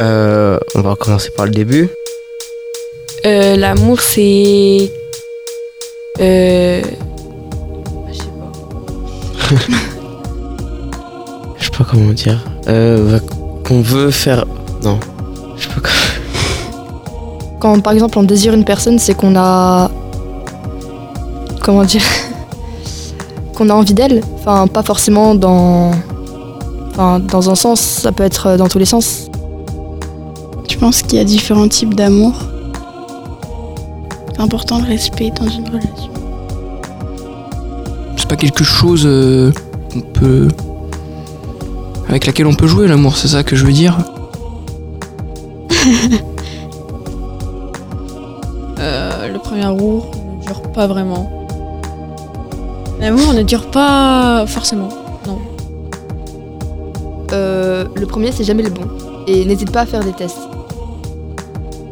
Euh, on va commencer par le début. Euh, L'amour, c'est. Euh. Je sais pas. Je sais pas comment dire. Euh, qu'on veut faire. Non. Je sais pas comment. Quand par exemple on désire une personne, c'est qu'on a. Comment dire Qu'on a envie d'elle. Enfin, pas forcément dans. Enfin, dans un sens, ça peut être dans tous les sens. Je pense qu'il y a différents types d'amour. C'est important le respect dans une relation. C'est pas quelque chose euh, qu'on peut. avec laquelle on peut jouer l'amour, c'est ça que je veux dire Euh, le premier amour ne dure pas vraiment. L'amour ne dure pas forcément. Euh, le premier, c'est jamais le bon. Et n'hésite pas à faire des tests.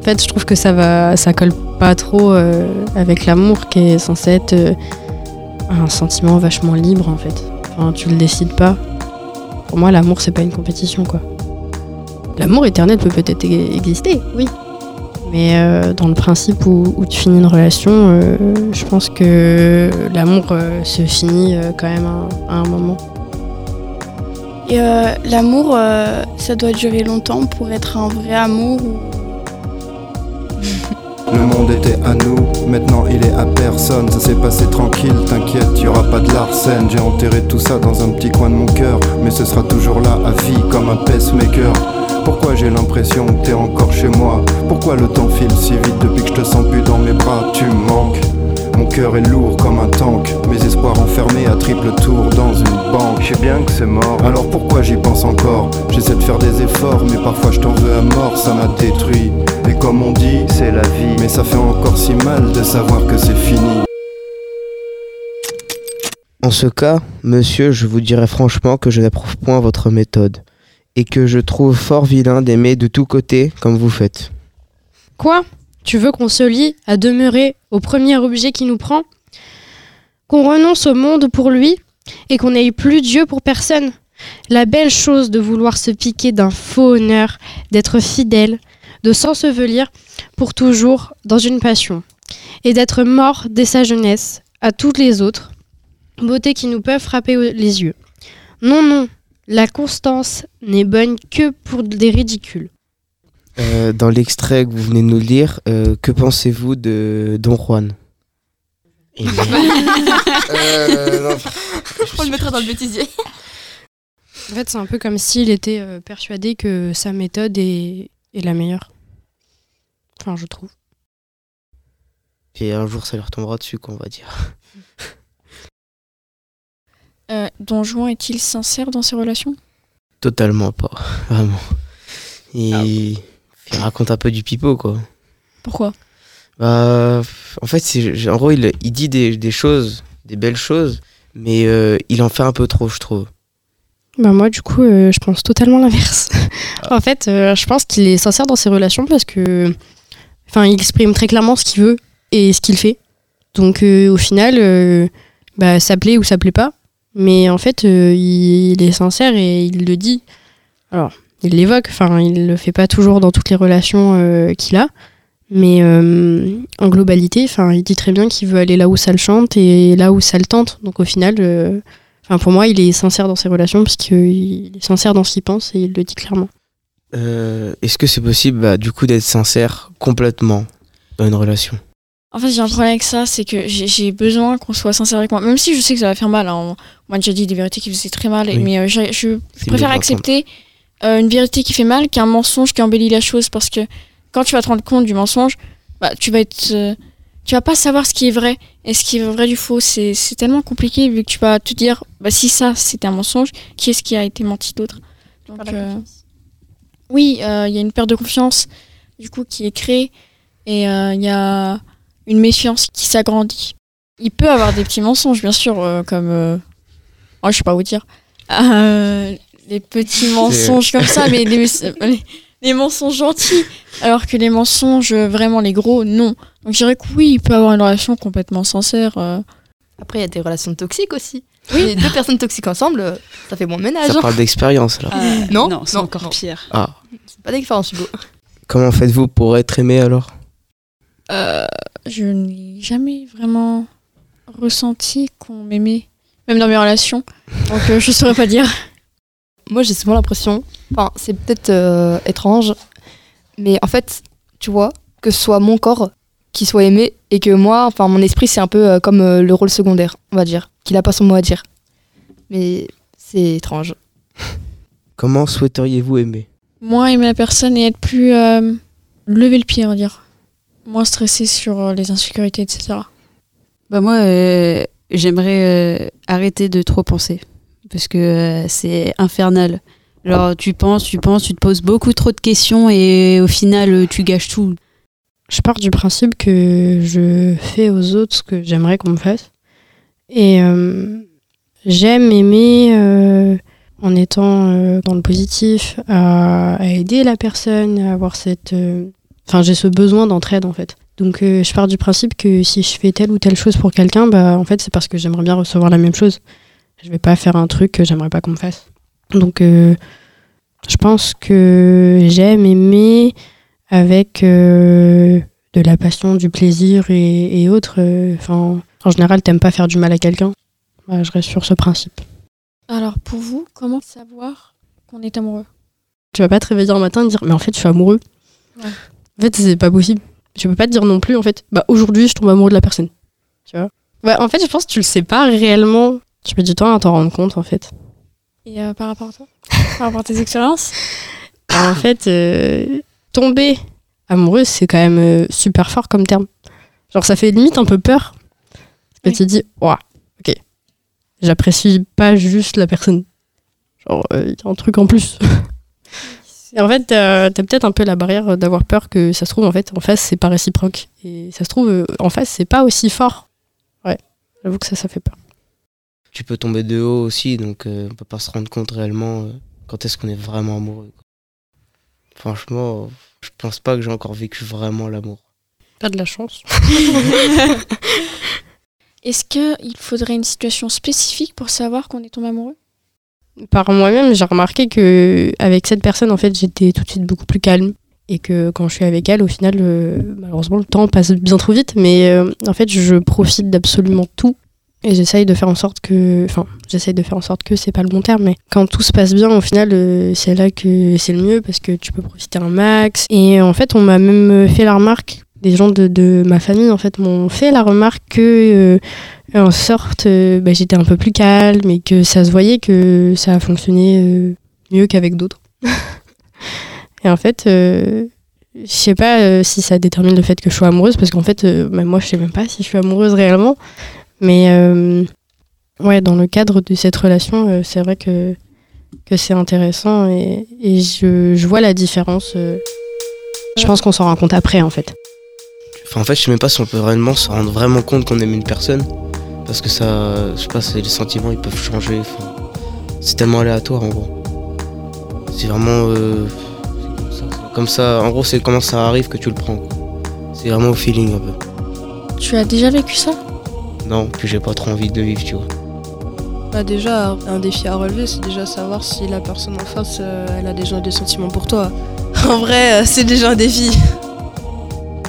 En fait, je trouve que ça va, ça colle pas trop euh, avec l'amour qui est censé être euh, un sentiment vachement libre en fait. Enfin, tu le décides pas. Pour moi, l'amour c'est pas une compétition quoi. L'amour éternel peut peut-être exister, oui. Mais euh, dans le principe où, tu finis une relation, je pense que l'amour se finit quand même à, un moment. Et l'amour, ça doit durer longtemps pour être un vrai amour. Était à nous, maintenant il est à personne. Ça s'est passé tranquille, t'inquiète, y aura pas de l'arsène. J'ai enterré tout ça dans un petit coin de mon cœur, mais ce sera toujours là à vie comme un pacemaker. Pourquoi j'ai l'impression que t'es encore chez moi? Pourquoi le temps file si vite depuis que je te sens plus dans mes bras? Tu manques. Mon cœur est lourd comme un tank, mes espoirs enfermés à triple tour dans une banque. Je sais bien que c'est mort, alors pourquoi j'y pense encore? J'essaie de faire des efforts, mais parfois je t'en veux à mort, ça m'a détruit. Et comme on dit, c'est la vie, mais ça fait encore si mal de savoir que c'est fini. En ce cas, monsieur, je vous dirais franchement que je n'approuve point votre méthode. Et que je trouve fort vilain d'aimer de tous côtés comme vous faites. Quoi? Tu veux qu'on se lie à demeurer au premier objet qui nous prend? Qu'on renonce au monde pour lui et qu'on n'ait plus Dieu pour personne? La belle chose de vouloir se piquer d'un faux honneur, d'être fidèle, de s'ensevelir pour toujours dans une passion et d'être mort dès sa jeunesse à toutes les autres, beautés qui nous peuvent frapper les yeux. Non, non, la constance n'est bonne que pour des ridicules. Euh, dans l'extrait que vous venez de nous lire, euh, que pensez-vous de Don Juan? Et- Euh, non, On le mettra dans le bêtisier. En fait, c'est un peu comme s'il était euh, persuadé que sa méthode est, est la meilleure. Enfin, je trouve. Et un jour, ça lui retombera dessus, quoi, on va dire. Euh, Don Juan est-il sincère dans ses relations? Totalement pas, vraiment. Et il raconte un peu du pipeau, quoi. Pourquoi? Bah, en fait, en gros, il, il dit des, des choses, des belles choses, mais euh, il en fait un peu trop, je trouve. Bah moi, du coup, euh, je pense totalement l'inverse. en fait, euh, je pense qu'il est sincère dans ses relations parce que, enfin, il exprime très clairement ce qu'il veut et ce qu'il fait. Donc, au final, bah, ça plaît ou ça plaît pas. Mais en fait, il, il est sincère et il le dit. Alors, il l'évoque. Enfin, il le fait pas toujours dans toutes les relations euh, qu'il a. Mais euh, en globalité, enfin, il dit très bien qu'il veut aller là où ça le chante et là où ça le tente. Donc, au final. euh, Enfin, pour moi, il est sincère dans ses relations parce qu'il est sincère dans ce qu'il pense et il le dit clairement. Euh, est-ce que c'est possible, bah, du coup, d'être sincère complètement dans une relation? En fait, j'ai un problème avec ça, c'est que j'ai- j'ai besoin qu'on soit sincère avec moi. Même si je sais que ça va faire mal. hein. On m'a déjà dit des vérités qui faisaient très mal. Oui. Mais euh, j'ai- je préfère accepter euh, une vérité qui fait mal qu'un mensonge qui embellit la chose. Parce que quand tu vas te rendre compte du mensonge, bah, tu vas être. euh, tu vas pas savoir ce qui est vrai et ce qui est vrai du faux. C'est c'est tellement compliqué vu que tu vas te dire, bah, si ça c'était un mensonge, qui est-ce qui a été menti d'autre? Donc, euh, Oui, euh, il y a une perte de confiance du coup qui est créée et euh, il y a une méfiance qui s'agrandit. Il peut avoir des petits mensonges, bien sûr, euh, comme. euh, Oh, je sais pas où dire. Euh, les petits mensonges comme ça, mais les, les- les mensonges gentils. Alors que les mensonges, euh, vraiment les gros, non. Donc je dirais que oui, il peut avoir une relation complètement sincère. euh. Après, il y a des relations toxiques aussi. Les deux personnes toxiques ensemble, euh, ça fait moins ménage. Ça hein. parle d'expérience, là. Euh, non, non, c'est encore non. pire. Ah, C'est pas d'expérience, Hugo. Comment faites-vous pour être aimé alors? Euh, je n'ai jamais vraiment ressenti qu'on m'aimait, même dans mes relations. Donc euh, je saurais pas dire. Moi, j'ai souvent l'impression, enfin, c'est peut-être euh, étrange, mais en fait, tu vois, que ce soit mon corps qui soit aimé et que moi, enfin, mon esprit, c'est un peu euh, comme euh, le rôle secondaire, on va dire, qu'il a pas son mot à dire. Mais c'est étrange. Comment souhaiteriez-vous aimer? Moins aimer la personne et être plus euh, lever le pied, on va dire. Moins stressé sur les insécurités, etc. Bah moi, euh, j'aimerais euh, arrêter de trop penser parce que euh, c'est infernal. Genre tu penses, tu penses, tu te poses beaucoup trop de questions et au final euh, tu gâches tout. Je pars du principe que je fais aux autres ce que j'aimerais qu'on me fasse. Et euh, j'aime aimer en étant dans le positif, à, aider la personne, à avoir cette. Enfin, j'ai ce besoin d'entraide en fait. Donc, je pars du principe que si je fais telle ou telle chose pour quelqu'un, bah en fait, c'est parce que j'aimerais bien recevoir la même chose. Je vais pas faire un truc que j'aimerais pas qu'on me fasse. Donc, euh, je pense que j'aime aimer avec euh, de la passion, du plaisir et, et autres. Enfin, en général, t'aimes pas faire du mal à quelqu'un. Bah, je reste sur ce principe. Alors pour vous, comment savoir qu'on est amoureux? Tu vas pas te réveiller un matin et dire, mais en fait, je suis amoureux. Ouais. En fait, c'est pas possible. Tu peux pas te dire non plus, en fait, bah aujourd'hui, je tombe amoureux de la personne. Tu vois? Ouais, en fait, je pense que tu le sais pas réellement. Tu mets du temps à t'en rendre compte, en fait. Et euh, par rapport à toi? Par rapport à tes expériences? En fait, euh, tomber amoureuse, c'est quand même euh, super fort comme terme. Genre, ça fait limite un peu peur. Parce que Oui. tu dis, ouah, ok, j'apprécie pas juste la personne. Genre, il y a un truc en plus. Et en fait, t'as peut-être un peu la barrière d'avoir peur que ça se trouve, en fait, en face, c'est pas réciproque. Et ça se trouve, en face, c'est pas aussi fort. Ouais, j'avoue que ça, ça fait peur. Tu peux tomber de haut aussi, donc euh, on peut pas se rendre compte réellement euh, quand est-ce qu'on est vraiment amoureux. quoi. Franchement, je pense pas que j'ai encore vécu vraiment l'amour. Pas de la chance. Est-ce qu'il faudrait une situation spécifique pour savoir qu'on est tombé amoureux? Par moi-même, j'ai remarqué que avec cette personne, en fait, j'étais tout de suite beaucoup plus calme. Et que quand je suis avec elle, au final, euh, malheureusement, le temps passe bien trop vite. Mais euh, en fait, je profite d'absolument tout. Et j'essaye de faire en sorte que. Enfin, j'essaye de faire en sorte que c'est pas le bon terme, mais quand tout se passe bien, au final, euh, c'est là que c'est le mieux parce que tu peux profiter un max. Et en fait, on m'a même fait la remarque. Des gens de, de ma famille, en fait, m'ont fait la remarque que. euh, en sorte, euh, bah, j'étais un peu plus calme et que ça se voyait que ça a fonctionné mieux qu'avec d'autres. et en fait, je sais pas si ça détermine le fait que je sois amoureuse, parce qu'en fait, euh, bah, moi, je sais même pas si je suis amoureuse réellement. Mais euh, ouais, dans le cadre de cette relation, euh, c'est vrai que, que c'est intéressant et, et je, je vois la différence. euh. je pense qu'on s'en rend compte après, en fait. Enfin, en fait, je sais même pas si on peut réellement se rendre vraiment compte qu'on aime une personne. Parce que ça, je sais pas, c'est- les sentiments ils peuvent changer. enfin, c'est tellement aléatoire en gros. C'est vraiment. euh, c'est comme, ça, c'est comme ça, en gros, c'est comment ça arrive que tu le prends. C'est vraiment au feeling un peu. Tu as déjà vécu ça? Non, puis j'ai pas trop envie de vivre, tu vois. Bah déjà, un défi à relever, c'est déjà savoir si la personne en face, euh, elle a déjà des sentiments pour toi. En vrai, euh, c'est déjà un défi.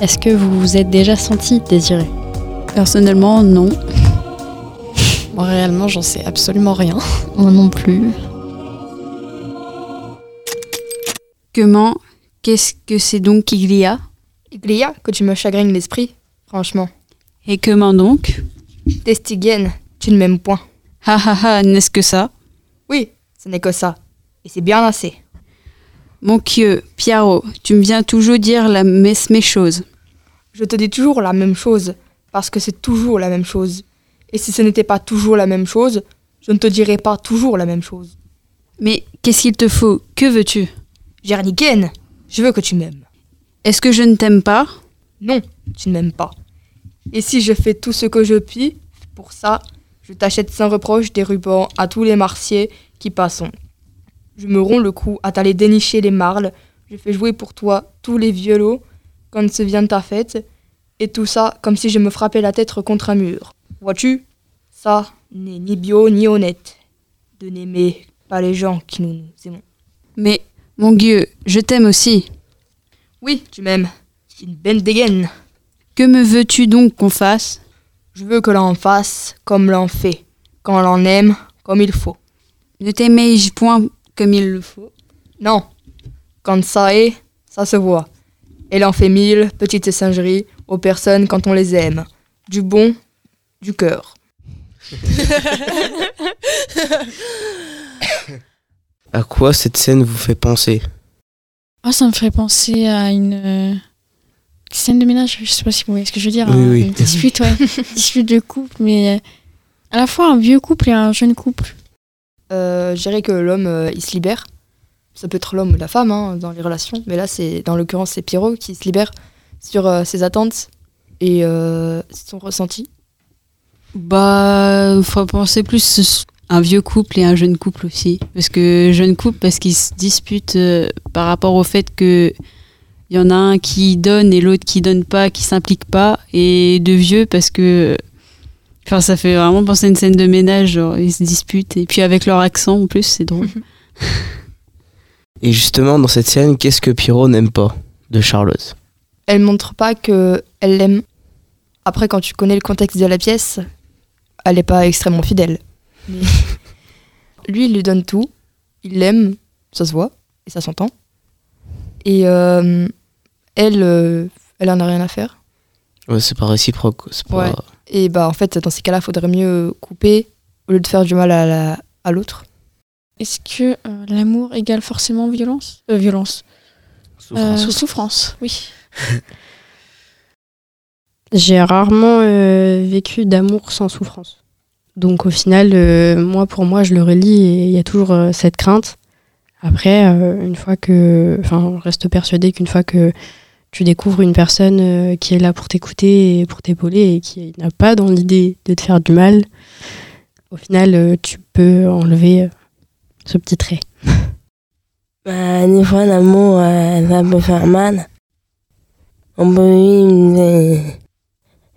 Est-ce que vous vous êtes déjà senti désiré? Personnellement, non. Moi, réellement, j'en sais absolument rien. Moi non plus. Comment Qu'est-ce que c'est donc qu'il y a Glia, que tu me chagrines l'esprit, franchement. Et comment donc? Testigienne, tu ne m'aimes point. Ha ha ha, n'est-ce que ça? Oui, ce n'est que ça. Et c'est bien assez. Mon Dieu, Piaro, tu me viens toujours dire la messe mes choses. Je te dis toujours la même chose, parce que c'est toujours la même chose. Et si ce n'était pas toujours la même chose, je ne te dirais pas toujours la même chose. Mais qu'est-ce qu'il te faut? Que veux-tu? Jerniken, je veux que tu m'aimes. Est-ce que je ne t'aime pas? Non, tu ne m'aimes pas. Et si je fais tout ce que je puis, pour ça, je t'achète sans reproche des rubans à tous les marciers qui passent. Je me romps le cou à t'aller dénicher les marles. Je fais jouer pour toi tous les violos quand se vient ta fête. Et tout ça comme si je me frappais la tête contre un mur. Vois-tu? Ça n'est ni bio ni honnête. De n'aimer pas les gens qui nous, nous aimons. Mais Mon Dieu, je t'aime aussi. Oui, tu m'aimes. C'est une benne dégaine. Que me veux-tu donc qu'on fasse? Je veux que l'on fasse comme l'on fait, quand l'on aime comme il faut. Ne t'aimais-je point comme il le faut? Non, quand ça est, ça se voit. Et l'on fait mille petites singeries aux personnes quand on les aime. Du bon, du cœur. À quoi cette scène vous fait penser? Ah, ça me ferait penser à une euh, scène de ménage. Je sais pas si vous voyez ce que je veux dire. Oui, hein, oui. Une dispute, ouais. dispute de couple, mais euh, à la fois un vieux couple et un jeune couple. Euh, je dirais que l'homme, euh, il se libère. Ça peut être l'homme ou la femme hein, dans les relations, mais là, c'est dans l'occurrence, c'est Pierrot qui se libère sur euh, ses attentes et euh, son ressenti. Bah, faut penser plus un vieux couple et un jeune couple aussi. Parce que jeune couple, parce qu'ils se disputent euh, par rapport au fait que il y en a un qui donne et l'autre qui donne pas, qui s'implique pas. Et de vieux, parce que. Enfin, ça fait vraiment penser à une scène de ménage, genre, ils se disputent. Et puis avec leur accent en plus, c'est drôle. Et justement, dans cette scène, qu'est-ce que Pierrot n'aime pas de Charlotte? Elle montre pas que elle l'aime. Après, quand tu connais le contexte de la pièce, elle est pas extrêmement fidèle. Mais lui, il lui donne tout. Il l'aime, ça se voit et ça s'entend. Et euh, elle, euh, elle en a rien à faire. Ouais, c'est pas réciproque. quoi, c'est pas- Ouais. Et bah en fait, dans ces cas-là, faudrait mieux couper au lieu de faire du mal à la- à l'autre. Est-ce que euh, l'amour égale forcément violence? Euh, Violence. Euh, souffrance, oui. J'ai rarement euh, vécu d'amour sans souffrance. Donc au final, euh, moi pour moi, je le relis et il y a toujours euh, cette crainte. Après, euh, une fois que, enfin, reste persuadée qu'une fois que tu découvres une personne euh, qui est là pour t'écouter et pour t'épauler et qui n'a pas dans l'idée de te faire du mal, au final, euh, tu peux enlever ce petit trait. Des fois, l'amour, ça peut faire mal. On peut vivre des,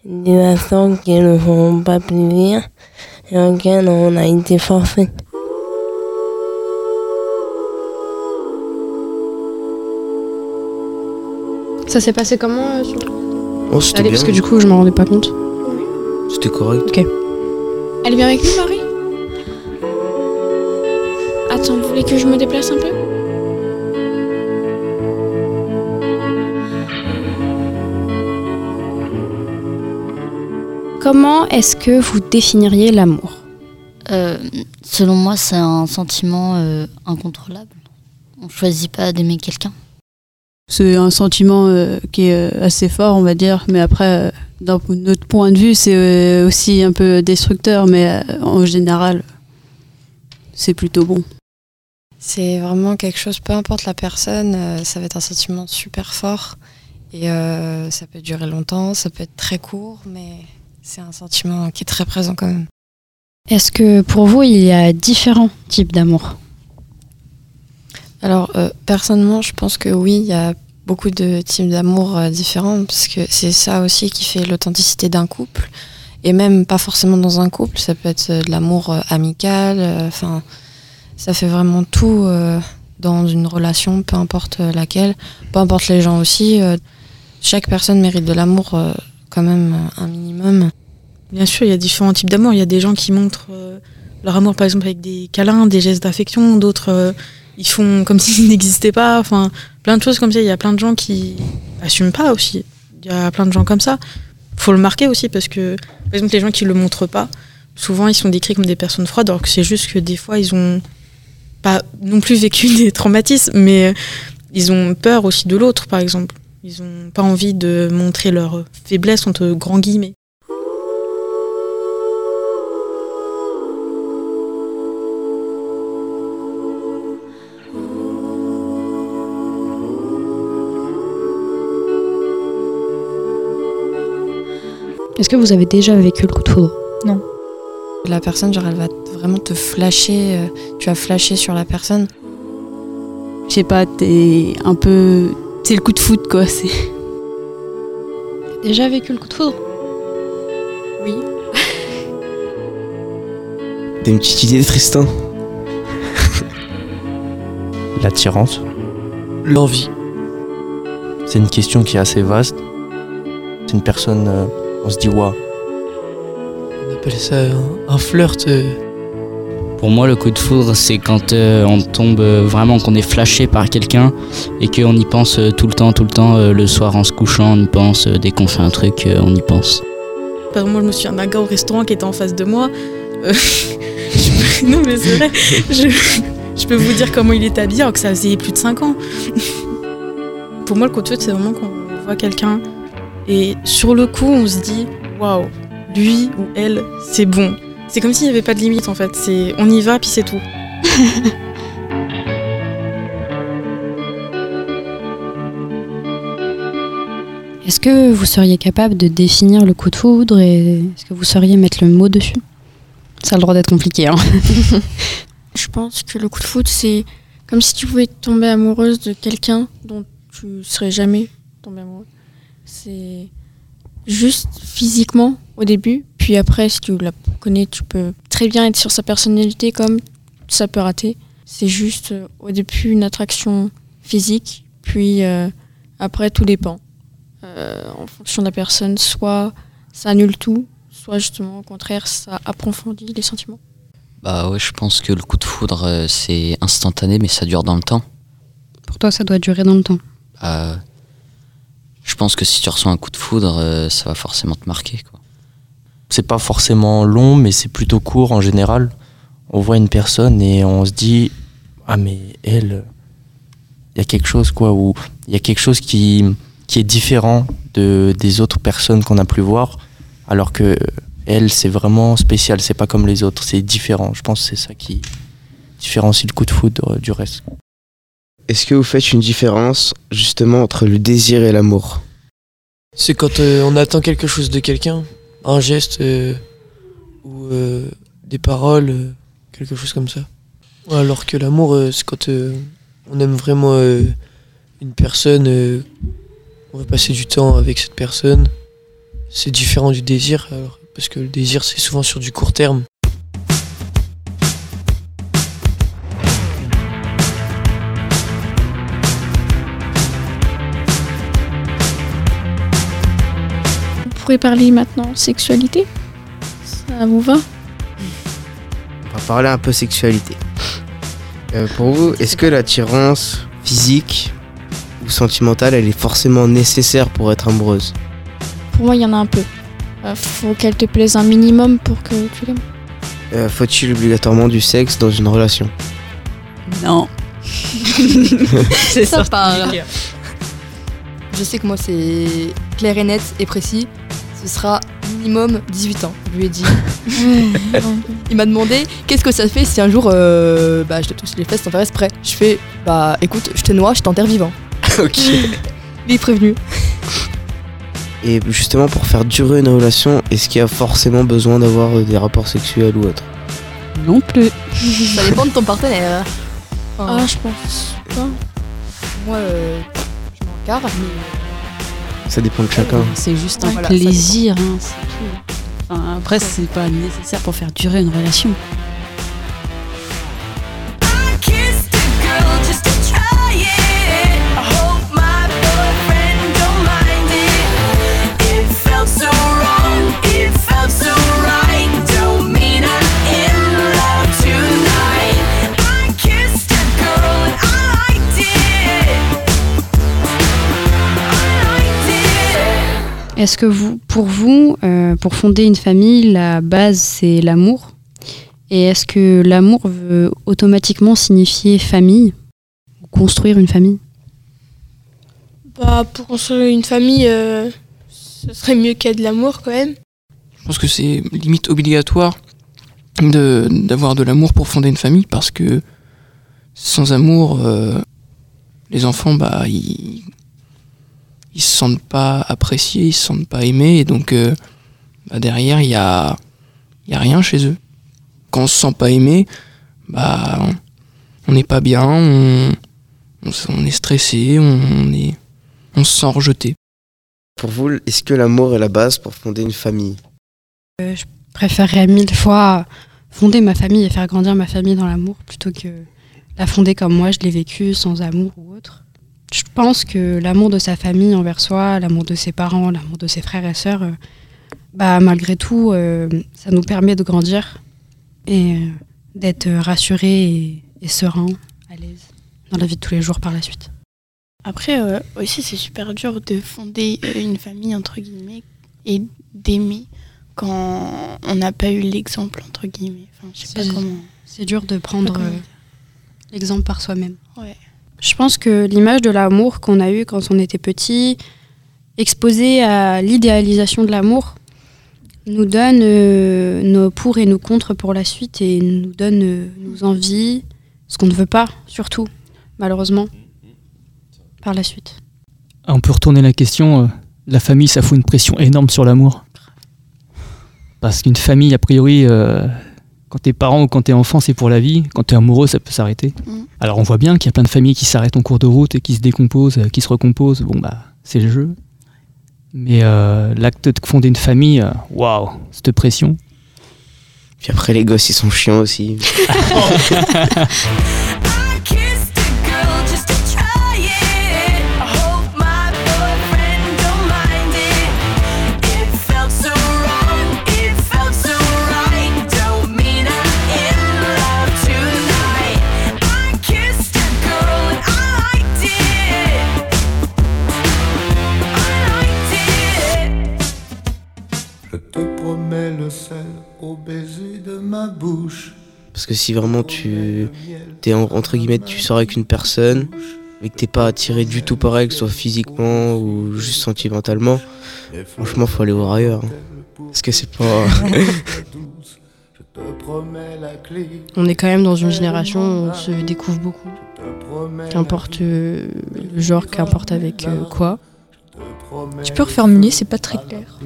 des instants qui ne font pas plaisir et auxquels on a été forcé. Ça s'est passé comment euh, sur- Oh, c'était bien. parce que du coup, je m'en rendais pas compte. C'était correct. Ok. Elle vient avec nous, Marie? Attends, vous voulez que je me déplace un peu? Comment est-ce que vous définiriez l'amour? Euh, selon moi, c'est un sentiment euh, incontrôlable. On choisit pas d'aimer quelqu'un. C'est un sentiment euh, qui est euh, assez fort, on va dire. Mais après, euh, d'un notre point de vue, c'est euh, aussi un peu destructeur. Mais euh, en général, c'est plutôt bon. C'est vraiment quelque chose, peu importe la personne, euh, ça va être un sentiment super fort. Et euh, ça peut durer longtemps, ça peut être très court, mais c'est un sentiment qui est très présent quand même. Est-ce que pour vous, il y a différents types d'amour? Alors, euh, personnellement, je pense que oui, il y a beaucoup de types d'amour euh, différents, parce que c'est ça aussi qui fait l'authenticité d'un couple. Et même pas forcément dans un couple, ça peut être euh, de l'amour amical, enfin, ça fait vraiment tout dans une relation, peu importe laquelle, peu importe les gens aussi. chaque personne mérite de l'amour quand même un minimum. Bien sûr, il y a différents types d'amour. Il y a des gens qui montrent leur amour, par exemple, avec des câlins, des gestes d'affection. D'autres, ils font comme s'ils n'existaient pas. Enfin, plein de choses comme ça. Il y a plein de gens qui assument pas aussi. Il y a plein de gens comme ça. Faut le marquer aussi parce que, par exemple, les gens qui le montrent pas, souvent ils sont décrits comme des personnes froides, alors que c'est juste que des fois ils ont pas non plus vécu des traumatismes, mais ils ont peur aussi de l'autre, par exemple. Ils ont pas envie de montrer leur faiblesse entre grands guillemets. Est-ce que vous avez déjà vécu le coup de foudre? Non. La personne, genre, elle va vraiment te flasher, euh, tu vas flasher sur la personne. Je sais pas, t'es un peu. C'est le coup de foot, quoi. C'est. Déjà vécu le coup de foudre? Oui. T'as une petite idée, Tristan L'attirance. L'envie. C'est une question qui est assez vaste. C'est une personne, euh, on se dit waouh. On appelle ça un, un flirt. Pour moi, le coup de foudre, c'est quand euh, on tombe euh, vraiment, qu'on est flashé par quelqu'un et qu'on y pense euh, tout le temps, tout le temps, euh, le soir en se couchant, on y pense, euh, dès qu'on fait un truc, euh, on y pense. Par moi, je me souviens d'un gars au restaurant qui était en face de moi. Euh, je peux- Non, mais c'est vrai. Je... je peux vous dire comment il est habillé alors que ça faisait plus de 5 ans. Pour moi, le coup de foudre, c'est vraiment quand on voit quelqu'un et sur le coup, on se dit waouh, lui ou elle, c'est bon. C'est comme s'il n'y avait pas de limite en fait. C'est on y va puis c'est tout. Est-ce que vous seriez capable de définir le coup de foudre et est-ce que vous sauriez mettre le mot dessus? Ça a le droit d'être compliqué. Hein. Je pense que le coup de foudre, c'est comme si tu pouvais tomber amoureuse de quelqu'un dont tu serais jamais tombée amoureuse. C'est juste physiquement au début, puis après, si tu la connais, tu peux très bien être sur sa personnalité comme ça peut rater. C'est juste euh, au début une attraction physique, puis euh, après, tout dépend. Euh, en fonction de la personne, soit ça annule tout, soit justement au contraire, ça approfondit les sentiments. Bah ouais, je pense que le coup de foudre, euh, c'est instantané, mais ça dure dans le temps. Pour toi, ça doit durer dans le temps. Bah, je pense que si tu reçois un coup de foudre, euh, ça va forcément te marquer. C'est pas forcément long, mais c'est plutôt court en général. On voit une personne et on se dit ah mais elle, il y a quelque chose quoi, ou il y a quelque chose qui qui est différent de des autres personnes qu'on a pu voir, alors que elle c'est vraiment spécial, c'est pas comme les autres, c'est différent. Je pense que c'est ça qui différencie le coup de foudre du reste. Est-ce que vous faites une différence justement entre le désir et l'amour? C'est quand euh, on attend quelque chose de quelqu'un, un geste euh, ou euh, des paroles, quelque chose comme ça. Alors que l'amour, c'est quand on aime vraiment une personne, on veut passer du temps avec cette personne. C'est différent du désir, parce que le désir, c'est souvent sur du court terme. Vous pourrez parler maintenant sexualité Ça vous va? On va parler un peu sexualité. Euh, pour vous, est-ce que l'attirance physique ou sentimentale, elle est forcément nécessaire pour être amoureuse? Pour moi, il y en a un peu. Euh, faut qu'elle te plaise un minimum pour que tu l'aimes. Euh, Faut-il obligatoirement du sexe dans une relation? Non. c'est ça part. Je sais que moi c'est clair et net et précis. Ce sera minimum 18 ans. Je lui ai dit. Il m'a demandé qu'est-ce que ça fait si un jour euh, bah, je te touche les fesses sans faire exprès. Je fais bah écoute, je te noie, je t'enterre vivant. ok. Il est prévenu. Et justement, pour faire durer une relation, est-ce qu'il y a forcément besoin d'avoir euh, des rapports sexuels ou autre Non plus. ça dépend de ton partenaire. Enfin, Ah, je pense pas. Moi, euh, je m'en carre, mais Ça dépend de chacun. C'est juste un Voilà, plaisir, hein, c'est tout. Enfin, après, c'est pas nécessaire pour faire durer une relation. Est-ce que vous, pour vous, euh, pour fonder une famille, la base c'est l'amour? Et est-ce que l'amour veut automatiquement signifier famille ou construire une famille? Bah, pour construire une famille, euh, ce serait mieux qu'il y ait de l'amour quand même. Je pense que c'est limite obligatoire de d'avoir de l'amour pour fonder une famille parce que sans amour, euh, les enfants, bah, ils, ils se sentent pas appréciés, ils se sentent pas aimés, et donc euh, bah, derrière, il y a, il y a rien chez eux. Quand on se sent pas aimé, bah, on- n'est pas bien, on, on, s- on est stressé, on, est, on se sent rejeté. Pour vous, est-ce que l'amour est la base pour fonder une famille? Euh, Je préférerais mille fois fonder ma famille et faire grandir ma famille dans l'amour plutôt que la fonder comme moi je l'ai vécu sans amour ou autre. Je pense que l'amour de sa famille envers soi, l'amour de ses parents, l'amour de ses frères et sœurs, euh, bah, malgré tout, euh, ça nous permet de grandir et euh, d'être rassuré et, et serein, à l'aise dans la vie de tous les jours par la suite. Après, euh, aussi, c'est super dur de fonder une famille, entre guillemets, et d'aimer quand on n'a pas eu l'exemple, entre guillemets. Enfin, je sais pas C'est- comment. C'est dur de prendre l'exemple par soi-même. Ouais. Je pense que l'image de l'amour qu'on a eu quand on était petit, exposée à l'idéalisation de l'amour, nous donne euh, nos pour et nos contre pour la suite et nous donne euh, nos envies, ce qu'on ne veut pas, surtout, malheureusement, par la suite. On peut retourner la question. euh, la famille, ça fout une pression énorme sur l'amour. Parce qu'une famille, a priori, quand t'es parent ou quand t'es enfant, c'est pour la vie. Quand t'es amoureux, ça peut s'arrêter. Mm. Alors on voit bien qu'il y a plein de familles qui s'arrêtent en cours de route et qui se décomposent, euh, qui se recomposent. Bon, bah, c'est le jeu. Mais euh, l'acte de fonder une famille, euh, waouh, cette pression. Puis après, les gosses, ils sont chiants aussi. ma bouche. Parce que si vraiment tu t'es en- entre guillemets tu sors avec une personne et que t'es pas attiré du tout par elle, que ce soit physiquement ou juste sentimentalement, franchement faut aller voir ailleurs. hein. Parce que c'est pas. Je te promets la clé. On est quand même dans une génération où on se découvre beaucoup. Qu'importe euh, le genre, qu'importe avec euh, quoi. Tu peux reformuler, c'est pas très clair.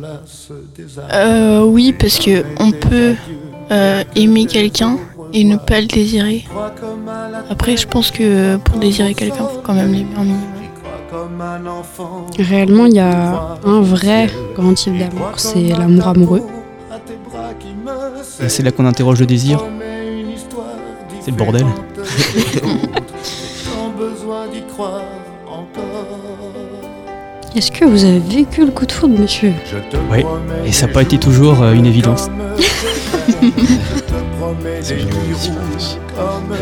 Euh, oui, parce que on peut euh, aimer quelqu'un et ne pas le désirer. Après, je pense que pour désirer quelqu'un, faut quand même l'aimer un minimum. Réellement, il y a un vrai grand type d'amour, c'est l'amour amoureux. Et c'est là qu'on interroge le désir. C'est le bordel. Est-ce que vous avez vécu le coup de foudre, monsieur? Oui, et ça n'a pas été toujours euh, une évidence. C'est comme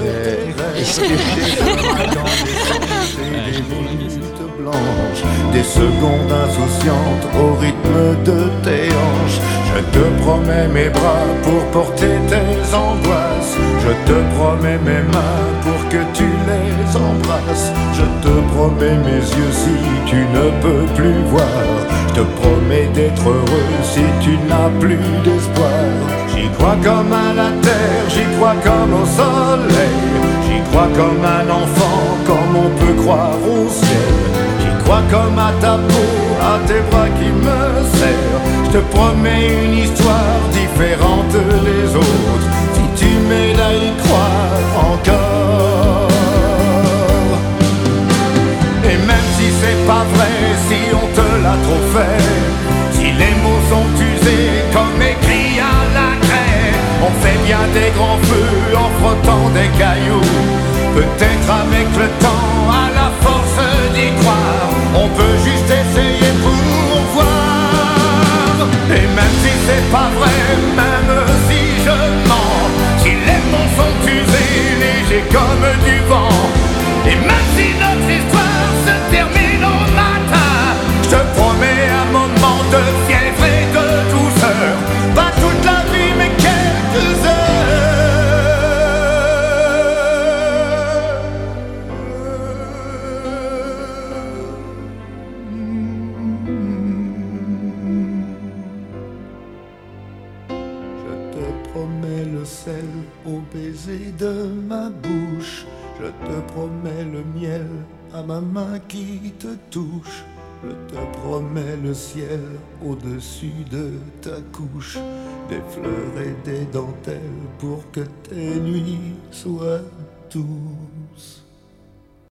Des secondes insouciantes au rythme de tes hanches. Je te promets mes bras pour porter tes angoisses. Je te promets mes mains pour que tu Je te promets mes yeux si tu ne peux plus voir. Je te promets d'être heureux si tu n'as plus d'espoir. J'y crois comme à la terre, j'y crois comme au soleil. J'y crois comme un enfant, comme on peut croire au ciel. J'y crois comme à ta peau, à tes bras qui me serrent. Je te promets une histoire différente des autres. Fait, si les mots sont usés comme écrits à la craie, on fait bien des grands feux en frottant des cailloux. Peut-être avec le temps, à la force d'y croire, on peut juste essayer pour voir. Et même si c'est pas vrai, même si je mens, si les mots sont usés, légers comme du vent, te touche. Je te promets le ciel au-dessus de ta couche. Des fleurs et des dentelles pour que tes nuits soient douces.